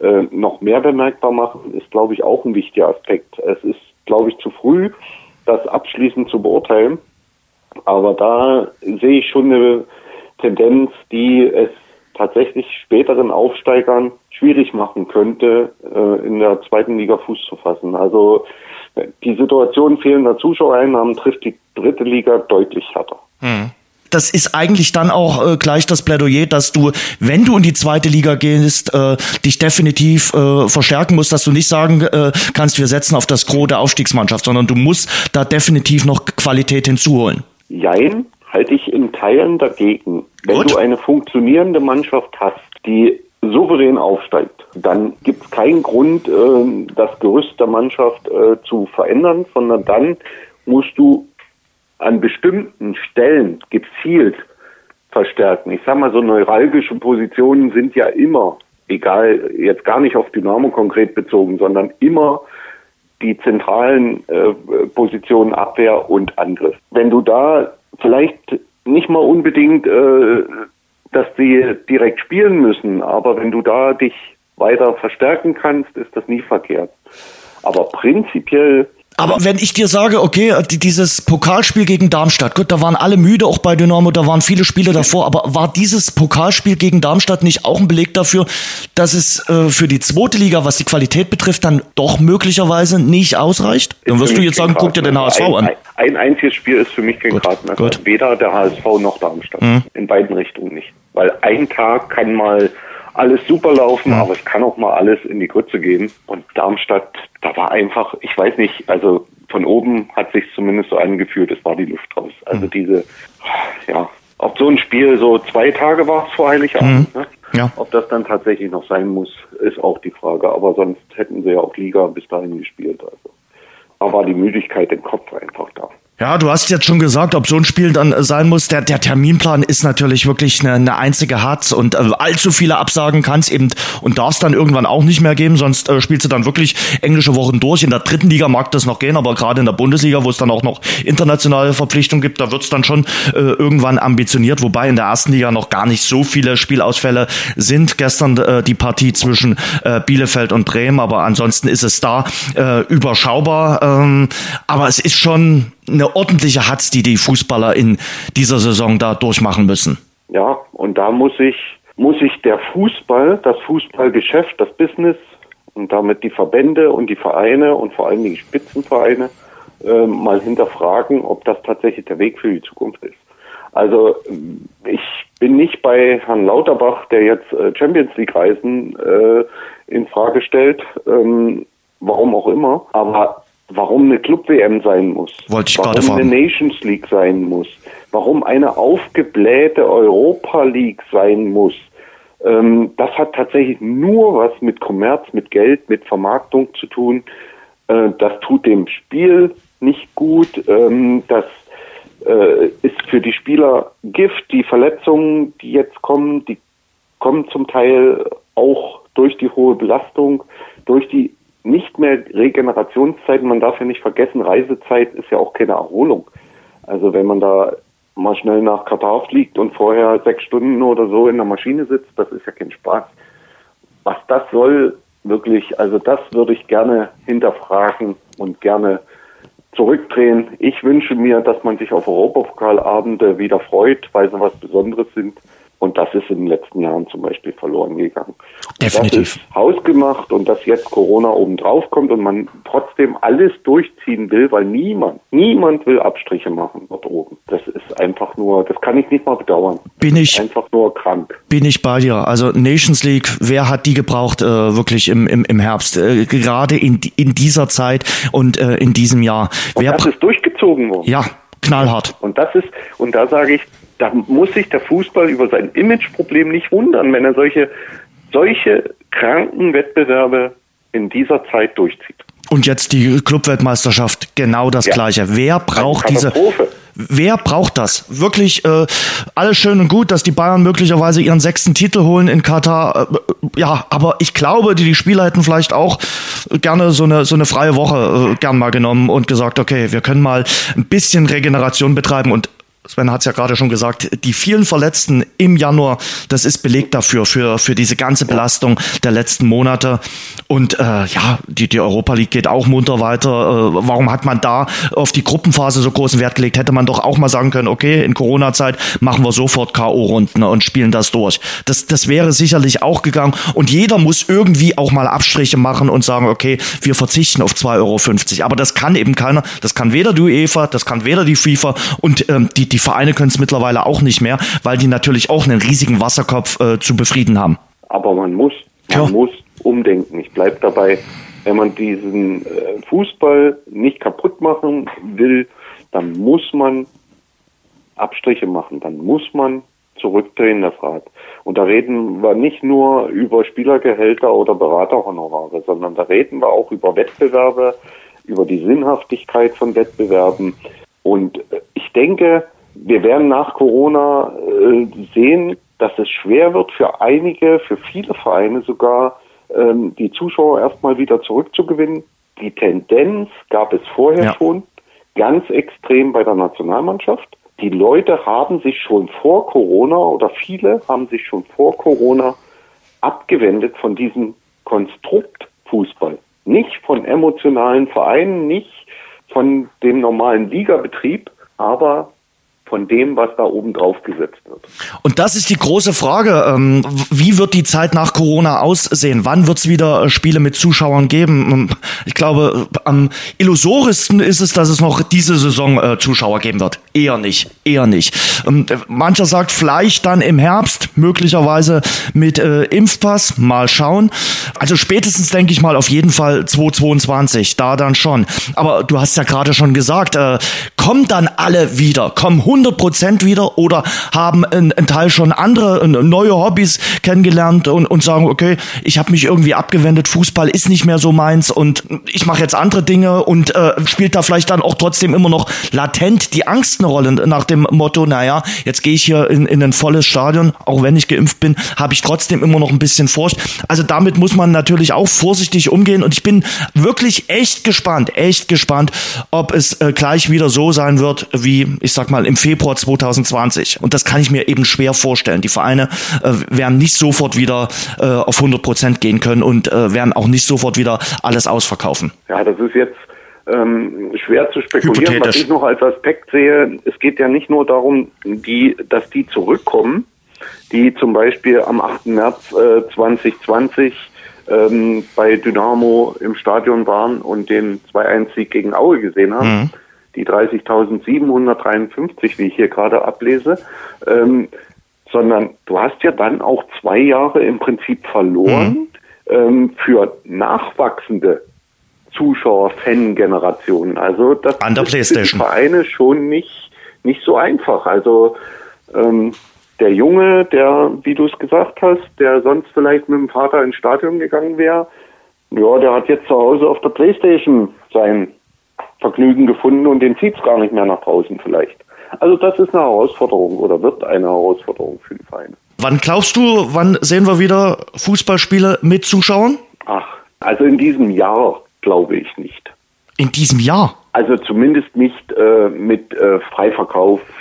äh, noch mehr bemerkbar machen, ist, glaube ich, auch ein wichtiger Aspekt. Es ist, glaube ich, zu früh, das abschließend zu beurteilen. Aber da sehe ich schon eine Tendenz, die es tatsächlich späteren Aufsteigern schwierig machen könnte, äh, in der zweiten Liga Fuß zu fassen. Also die Situation fehlender Zuschauereinnahmen trifft die dritte Liga deutlich härter. Hm das ist eigentlich dann auch äh, gleich das Plädoyer, dass du, wenn du in die zweite Liga gehst, äh, dich definitiv äh, verstärken musst, dass du nicht sagen äh, kannst, wir setzen auf das Gros der Aufstiegsmannschaft, sondern du musst da definitiv noch Qualität hinzuholen. Jein, halte ich in Teilen dagegen. Wenn Gut. du eine funktionierende Mannschaft hast, die souverän aufsteigt, dann gibt es keinen Grund, äh, das Gerüst der Mannschaft äh, zu verändern, sondern dann musst du an bestimmten Stellen gezielt verstärken. Ich sag mal, so neuralgische Positionen sind ja immer, egal, jetzt gar nicht auf Dynamo konkret bezogen, sondern immer die zentralen äh, Positionen Abwehr und Angriff. Wenn du da vielleicht nicht mal unbedingt äh, dass sie direkt spielen müssen. Aber wenn du da dich weiter verstärken kannst, ist das nie verkehrt. Aber prinzipiell aber wenn ich dir sage, okay, dieses Pokalspiel gegen Darmstadt, gut, da waren alle müde, auch bei Dynamo, da waren viele Spiele davor, aber war dieses Pokalspiel gegen Darmstadt nicht auch ein Beleg dafür, dass es äh, für die zweite Liga, was die Qualität betrifft, dann doch möglicherweise nicht ausreicht? Dann wirst du jetzt sagen, guck dir den HSV ein, an. Ein, einziges Spiel ist für mich kein Gradmesser. Weder der HSV noch Darmstadt. Mhm. In beiden Richtungen nicht. Weil ein Tag kann mal alles super laufen, ja. aber es kann auch mal alles in die Grütze gehen. Und Darmstadt, da war einfach, ich weiß nicht, also von oben hat sich zumindest so angefühlt, es war die Luft raus. Also mhm. diese, ja, ob so ein Spiel so zwei Tage war es vor Heiligabend, mhm. ne? ja. ob das dann tatsächlich noch sein muss, ist auch die Frage. Aber sonst hätten sie ja auch Liga bis dahin gespielt. Also. Da war die Müdigkeit im Kopf einfach da. Ja, du hast jetzt schon gesagt, ob so ein Spiel dann äh, sein muss. Der, der Terminplan ist natürlich wirklich eine, eine einzige Hatz und äh, allzu viele Absagen kann es eben und darf es dann irgendwann auch nicht mehr geben, sonst äh, spielst du dann wirklich englische Wochen durch. In der dritten Liga mag das noch gehen, aber gerade in der Bundesliga, wo es dann auch noch internationale Verpflichtungen gibt, da wird es dann schon äh, irgendwann ambitioniert, wobei in der ersten Liga noch gar nicht so viele Spielausfälle sind. Gestern äh, die Partie zwischen äh, Bielefeld und Bremen, aber ansonsten ist es da äh, überschaubar. Ähm, aber es ist schon eine ordentliche Hatz, die die Fußballer in dieser Saison da durchmachen müssen. Ja, und da muss ich, muss ich der Fußball, das Fußballgeschäft, das Business und damit die Verbände und die Vereine und vor allem die Spitzenvereine äh, mal hinterfragen, ob das tatsächlich der Weg für die Zukunft ist. Also ich bin nicht bei Herrn Lauterbach, der jetzt äh, Champions League Reisen äh, in Frage stellt, ähm, warum auch immer, aber warum eine Club-WM sein muss, Wollte ich warum eine Nations League sein muss, warum eine aufgeblähte Europa League sein muss. Ähm, das hat tatsächlich nur was mit Kommerz, mit Geld, mit Vermarktung zu tun. Äh, das tut dem Spiel nicht gut. Ähm, das äh, ist für die Spieler Gift. Die Verletzungen, die jetzt kommen, die kommen zum Teil auch durch die hohe Belastung, durch die nicht mehr Regenerationszeiten. Man darf ja nicht vergessen, Reisezeit ist ja auch keine Erholung. Also wenn man da mal schnell nach Katar fliegt und vorher sechs Stunden oder so in der Maschine sitzt, das ist ja kein Spaß. Was das soll, wirklich, also das würde ich gerne hinterfragen und gerne zurückdrehen. Ich wünsche mir, dass man sich auf Europapokalabende wieder freut, weil sie was Besonderes sind. Und das ist in den letzten Jahren zum Beispiel verloren gegangen. Definitiv. Das ist hausgemacht und dass jetzt Corona oben drauf kommt und man trotzdem alles durchziehen will, weil niemand, niemand will Abstriche machen dort oben. Das ist einfach nur, das kann ich nicht mal bedauern. Bin ich einfach nur krank. Bin ich bei dir. Also Nations League, wer hat die gebraucht äh, wirklich im, im, im Herbst? Äh, gerade in, in dieser Zeit und äh, in diesem Jahr. Und wer das ist durchgezogen worden. Ja, knallhart. Und das ist, und da sage ich, da muss sich der Fußball über sein Imageproblem nicht wundern, wenn er solche, solche kranken Wettbewerbe in dieser Zeit durchzieht. Und jetzt die Clubweltmeisterschaft, genau das ja. Gleiche. Wer braucht diese? Wer braucht das? Wirklich äh, alles schön und gut, dass die Bayern möglicherweise ihren sechsten Titel holen in Katar. Äh, ja, aber ich glaube, die, die Spieler hätten vielleicht auch gerne so eine so eine freie Woche äh, gern mal genommen und gesagt, okay, wir können mal ein bisschen Regeneration betreiben und Sven hat es ja gerade schon gesagt, die vielen Verletzten im Januar, das ist belegt dafür, für, für diese ganze Belastung der letzten Monate. Und äh, ja, die, die Europa League geht auch munter weiter. Äh, warum hat man da auf die Gruppenphase so großen Wert gelegt? Hätte man doch auch mal sagen können, okay, in Corona-Zeit machen wir sofort K.O.-Runden und spielen das durch. Das, das wäre sicherlich auch gegangen. Und jeder muss irgendwie auch mal Abstriche machen und sagen, okay, wir verzichten auf 2,50 Euro. Aber das kann eben keiner. Das kann weder die UEFA, das kann weder die FIFA und ähm, die die Vereine können es mittlerweile auch nicht mehr, weil die natürlich auch einen riesigen Wasserkopf äh, zu befrieden haben. Aber man muss, man ja. muss umdenken. Ich bleibe dabei, wenn man diesen äh, Fußball nicht kaputt machen will, dann muss man Abstriche machen, dann muss man zurückdrehen, das Rad. Und da reden wir nicht nur über Spielergehälter oder Beraterhonorare, sondern da reden wir auch über Wettbewerbe, über die Sinnhaftigkeit von Wettbewerben. Und äh, ich denke, wir werden nach Corona äh, sehen, dass es schwer wird für einige, für viele Vereine sogar, ähm, die Zuschauer erstmal wieder zurückzugewinnen. Die Tendenz gab es vorher ja. schon ganz extrem bei der Nationalmannschaft. Die Leute haben sich schon vor Corona oder viele haben sich schon vor Corona abgewendet von diesem Konstrukt Fußball. Nicht von emotionalen Vereinen, nicht von dem normalen Ligabetrieb, aber von dem, was da oben drauf gesetzt wird. Und das ist die große Frage. Ähm, wie wird die Zeit nach Corona aussehen? Wann wird es wieder äh, Spiele mit Zuschauern geben? Ähm, ich glaube, am illusorischsten ist es, dass es noch diese Saison äh, Zuschauer geben wird. eher nicht, eher nicht. Ähm, mancher sagt vielleicht dann im Herbst, möglicherweise mit äh, Impfpass, mal schauen. Also spätestens denke ich mal auf jeden Fall 2022, da dann schon. Aber du hast ja gerade schon gesagt, äh, kommen dann alle wieder, kommen 100 Prozent wieder oder haben ein, ein Teil schon andere neue Hobbys kennengelernt und, und sagen, okay, ich habe mich irgendwie abgewendet, Fußball ist nicht mehr so meins und ich mache jetzt andere Dinge und äh, spielt da vielleicht dann auch trotzdem immer noch latent die Angst eine Rolle nach dem Motto, naja, jetzt gehe ich hier in, in ein volles Stadion, auch wenn ich geimpft bin, habe ich trotzdem immer noch ein bisschen Furcht. Also damit muss man natürlich auch vorsichtig umgehen und ich bin wirklich echt gespannt, echt gespannt, ob es äh, gleich wieder so sein wird wie, ich sag mal, im Februar 2020. Und das kann ich mir eben schwer vorstellen. Die Vereine äh, werden nicht sofort wieder äh, auf 100 Prozent gehen können und äh, werden auch nicht sofort wieder alles ausverkaufen. Ja, das ist jetzt ähm, schwer zu spekulieren. Was ich noch als Aspekt sehe, es geht ja nicht nur darum, die, dass die zurückkommen, die zum Beispiel am 8. März äh, 2020 ähm, bei Dynamo im Stadion waren und den 2-1-Sieg gegen Aue gesehen haben. Mhm. Die 30.753, wie ich hier gerade ablese. Ähm, sondern du hast ja dann auch zwei Jahre im Prinzip verloren mhm. ähm, für nachwachsende Zuschauer, Fan-Generationen. Also das An der ist für die Vereine schon nicht, nicht so einfach. Also ähm, der Junge, der, wie du es gesagt hast, der sonst vielleicht mit dem Vater ins Stadion gegangen wäre, ja, der hat jetzt zu Hause auf der Playstation sein Vergnügen gefunden und den zieht's gar nicht mehr nach draußen vielleicht. Also das ist eine Herausforderung oder wird eine Herausforderung für die Vereine. Wann glaubst du, wann sehen wir wieder Fußballspiele mit Zuschauern? Ach, also in diesem Jahr glaube ich nicht. In diesem Jahr? Also zumindest nicht äh, mit äh, freiverkauften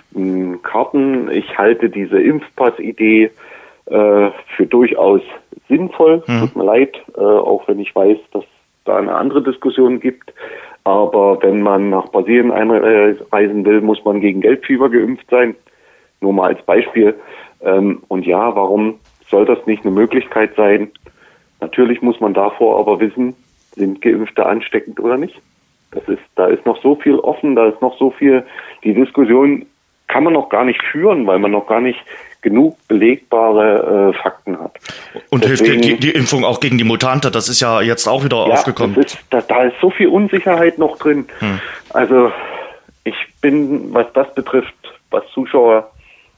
Karten. Ich halte diese Impfpass-Idee äh, für durchaus sinnvoll. Hm. Tut mir leid, äh, auch wenn ich weiß, dass da eine andere Diskussion gibt. Aber wenn man nach Brasilien einreisen will, muss man gegen Gelbfieber geimpft sein. Nur mal als Beispiel. Ähm, und ja, warum soll das nicht eine Möglichkeit sein? Natürlich muss man davor aber wissen, sind Geimpfte ansteckend oder nicht? Das ist, da ist noch so viel offen, da ist noch so viel, die Diskussion kann man noch gar nicht führen, weil man noch gar nicht genug belegbare äh, Fakten hat. Und Deswegen, hilft die, die, Impfung auch gegen die Mutante? Das ist ja jetzt auch wieder ja, aufgekommen. Ist, da, da, ist so viel Unsicherheit noch drin. Hm. Also ich bin, was das betrifft, was Zuschauer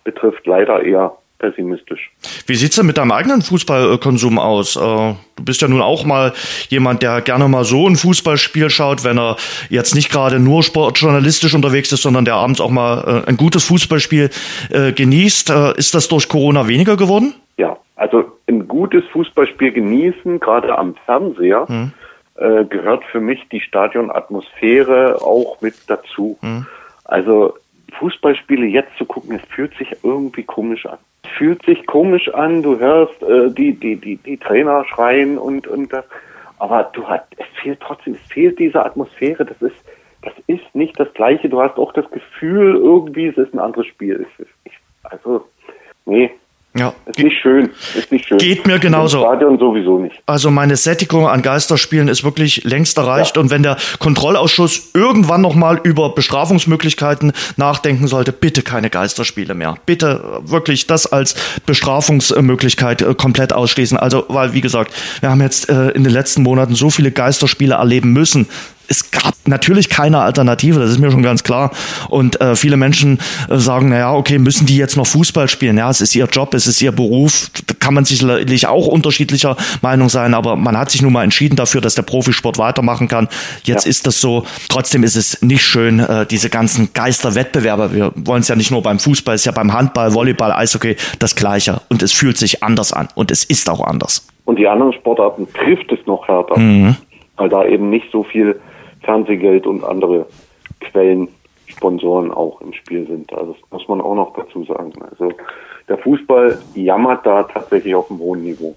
betrifft, leider eher pessimistisch. Wie sieht's denn mit deinem eigenen Fußballkonsum aus? Äh, du bist ja nun auch mal jemand, der gerne mal so ein Fußballspiel schaut, wenn er jetzt nicht gerade nur sportjournalistisch unterwegs ist, sondern der abends auch mal äh, ein gutes Fußballspiel äh, genießt. Ist das durch Corona weniger geworden? Ja, also ein gutes Fußballspiel genießen, gerade am Fernseher, hm. gehört für mich die Stadionatmosphäre auch mit dazu. Hm. Also Fußballspiele jetzt zu gucken, es fühlt sich irgendwie komisch an. Fühlt sich komisch an, du hörst äh, die, die, die, die Trainer schreien und, und das, aber du hast, es fehlt trotzdem, es fehlt diese Atmosphäre, das ist, das ist nicht das Gleiche, du hast auch das Gefühl, irgendwie, es ist ein anderes Spiel. Ich, also, nee, ja. Ist nicht schön. Ist nicht schön. Geht mir genauso. Im Stadion sowieso nicht. Also meine Sättigung an Geisterspielen ist wirklich längst erreicht. Ja. Und wenn der Kontrollausschuss irgendwann nochmal über Bestrafungsmöglichkeiten nachdenken sollte, bitte keine Geisterspiele mehr. Bitte wirklich das als Bestrafungsmöglichkeit äh, komplett ausschließen. Also, weil, wie gesagt, wir haben jetzt äh, in den letzten Monaten so viele Geisterspiele erleben müssen es gab natürlich keine Alternative, das ist mir schon ganz klar. Und äh, viele Menschen äh, sagen, naja, okay, müssen die jetzt noch Fußball spielen? Ja, es ist ihr Job, es ist ihr Beruf. Da kann man sicherlich auch unterschiedlicher Meinung sein, aber man hat sich nun mal entschieden dafür, dass der Profisport weitermachen kann. Jetzt ja. ist das so. Trotzdem ist es nicht schön, äh, diese ganzen Geisterwettbewerbe. Wir wollen es ja nicht nur beim Fußball, es ist ja beim Handball, Volleyball, Eishockey das Gleiche. Und es fühlt sich anders an. Und es ist auch anders. Und die anderen Sportarten trifft es noch härter. Mhm. Weil da eben nicht so viel Fernsehgeld und andere Quellen, Sponsoren auch im Spiel sind. Also das muss man auch noch dazu sagen. Also der Fußball jammert da tatsächlich auf einem hohen Niveau.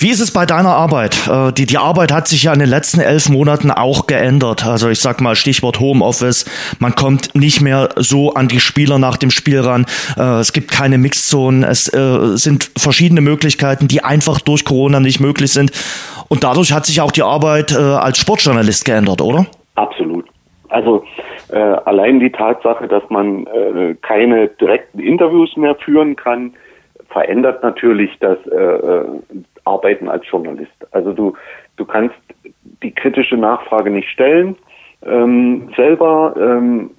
Wie ist es bei deiner Arbeit? Äh, die, die Arbeit hat sich ja in den letzten elf Monaten auch geändert. Also ich sag mal Stichwort Homeoffice. Man kommt nicht mehr so an die Spieler nach dem Spiel ran. Äh, es gibt keine Mixzonen. Es äh, sind verschiedene Möglichkeiten, die einfach durch Corona nicht möglich sind. Und dadurch hat sich auch die Arbeit als Sportjournalist geändert, oder? Absolut. Also äh, allein die Tatsache, dass man äh, keine direkten Interviews mehr führen kann, verändert natürlich das äh, äh, Arbeiten als Journalist. Also du, du kannst die kritische Nachfrage nicht stellen. Ähm, selber ähm,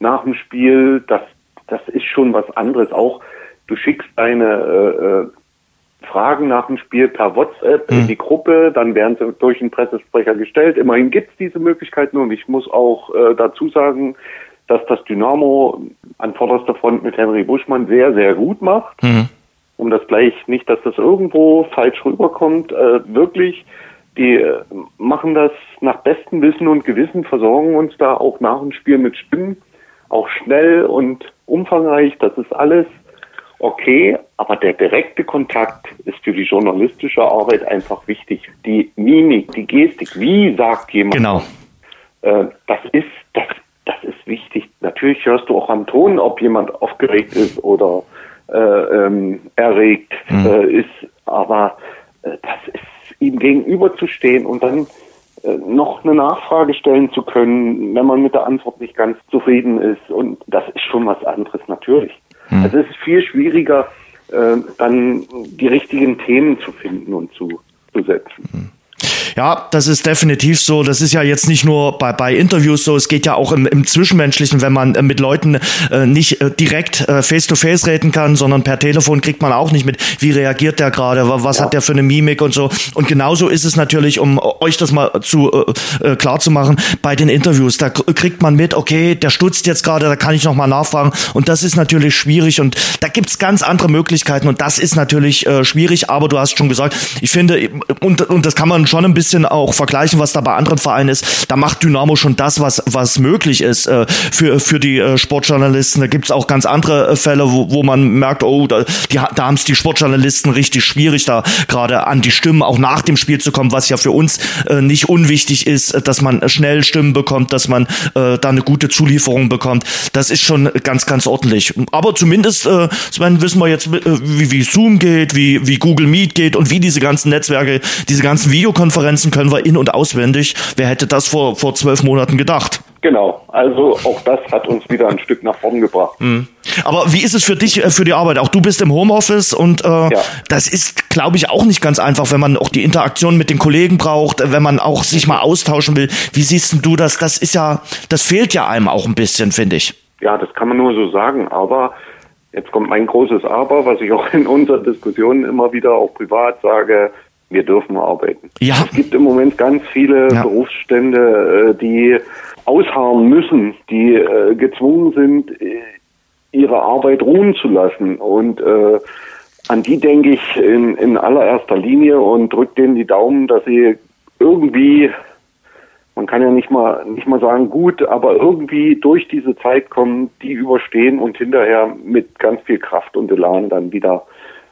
nach dem Spiel, das, das ist schon was anderes. Auch du schickst deine äh, äh Fragen nach dem Spiel per WhatsApp mhm. in die Gruppe, dann werden sie durch einen Pressesprecher gestellt. Immerhin gibt es diese Möglichkeiten und ich muss auch äh, dazu sagen, dass das Dynamo an vorderster Front mit Henry Buschmann sehr, sehr gut macht. Mhm. Um das gleich nicht, dass das irgendwo falsch rüberkommt, äh, wirklich, die äh, machen das nach bestem Wissen und Gewissen, versorgen uns da auch nach dem Spiel mit Stimmen, auch schnell und umfangreich, das ist alles okay, aber der direkte Kontakt ist für die journalistische Arbeit einfach wichtig. Die Mimik, die Gestik, wie sagt jemand? Genau. Äh, das ist, das, das ist wichtig. Natürlich hörst du auch am Ton, ob jemand aufgeregt ist oder äh, ähm, erregt mhm. äh, ist, aber äh, das ist ihm gegenüberzustehen und dann äh, noch eine Nachfrage stellen zu können, wenn man mit der Antwort nicht ganz zufrieden ist. Und das ist schon was anderes, natürlich. Hm. Also es ist viel schwieriger, äh, dann die richtigen Themen zu finden und zu, zu setzen. Hm. Ja, das ist definitiv so. Das ist ja jetzt nicht nur bei, bei Interviews so, es geht ja auch im, im Zwischenmenschlichen, wenn man äh, mit Leuten äh, nicht äh, direkt äh, face-to-face -face reden kann, sondern per Telefon kriegt man auch nicht mit, wie reagiert der gerade, was ja. hat der für eine Mimik und so. Und genauso ist es natürlich, um euch das mal zu äh, äh klar zu machen, bei den Interviews, da kriegt man mit, okay, der stutzt jetzt gerade, da kann ich nochmal nachfragen. Und das ist natürlich schwierig und da gibt's ganz andere Möglichkeiten und das ist natürlich äh, schwierig, aber du hast schon gesagt, ich finde, und, und das kann man schon ein bisschen auch vergleichen, was da bei anderen Vereinen ist, da macht Dynamo schon das, was, was möglich ist äh, für, für die äh, Sportjournalisten. Da gibt's auch ganz andere äh, Fälle, wo, wo man merkt, oh, da, da haben es die Sportjournalisten richtig schwierig, da gerade an die Stimmen auch nach dem Spiel zu kommen, was ja für uns äh, nicht unwichtig ist, dass man schnell Stimmen bekommt, dass man äh, da eine gute Zulieferung bekommt. Das ist schon ganz, ganz ordentlich. Aber zumindest, äh, Sven, wissen wir jetzt, äh, wie, wie Zoom geht, wie, wie Google Meet geht und wie diese ganzen Netzwerke, diese ganzen Videokonferenzen Konferenzen können wir in- und auswendig. Wer hätte das vor, vor zwölf Monaten gedacht? Genau, also auch das hat uns wieder ein Stück nach vorn gebracht. Mhm. Aber wie ist es für dich, äh, für die Arbeit? Auch du bist im Homeoffice und äh, ja. das ist, glaube ich, auch nicht ganz einfach, wenn man auch die Interaktion mit den Kollegen braucht, wenn man auch sich mal austauschen will. Wie siehst du das? Das ist ja, das fehlt ja einem auch ein bisschen, finde ich. Ja, das kann man nur so sagen, aber jetzt kommt mein großes Aber, was ich auch in unseren Diskussionen immer wieder auch privat sage, wir dürfen arbeiten. Ja. Es gibt im Moment ganz viele ja. Berufsstände, äh, die ausharren müssen, die äh, gezwungen sind, äh, ihre Arbeit ruhen zu lassen. Und äh, an die denke ich in, in allererster Linie und drücke denen die Daumen, dass sie irgendwie, man kann ja nicht mal nicht mal sagen gut, aber irgendwie durch diese Zeit kommen, die überstehen und hinterher mit ganz viel Kraft und Elan dann wieder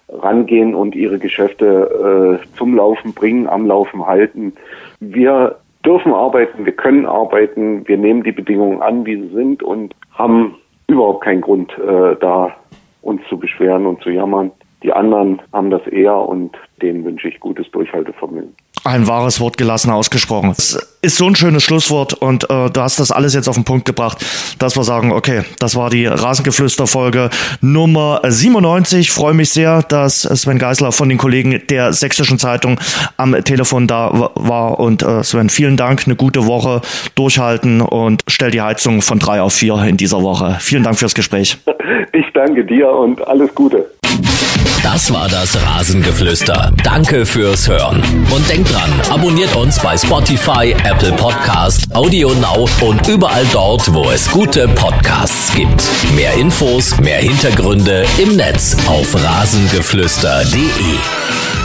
rangehen und ihre Geschäfte äh, zum Laufen bringen, am Laufen halten. Wir dürfen arbeiten, wir können arbeiten, wir nehmen die Bedingungen an, wie sie sind und haben überhaupt keinen Grund, äh, da uns zu beschweren und zu jammern. Die anderen haben das eher und denen wünsche ich gutes Durchhaltevermögen. Ein wahres Wort gelassen ausgesprochen. Es ist so ein schönes Schlusswort und äh, du hast das alles jetzt auf den Punkt gebracht, dass wir sagen, okay, das war die Rasengeflüster-Folge Nummer 97. freue mich sehr, dass Sven Geisler von den Kollegen der Sächsischen Zeitung am Telefon da war. Und äh, Sven, vielen Dank, eine gute Woche, durchhalten und stell die Heizung von drei auf vier in dieser Woche. Vielen Dank fürs Gespräch. (laughs) Ich danke dir und alles Gute. Das war das Rasengeflüster. Danke fürs Hören. Und denkt dran, abonniert uns bei Spotify, Apple Podcast, Audio Now und überall dort, wo es gute Podcasts gibt. Mehr Infos, mehr Hintergründe im Netz auf rasengeflüster.de.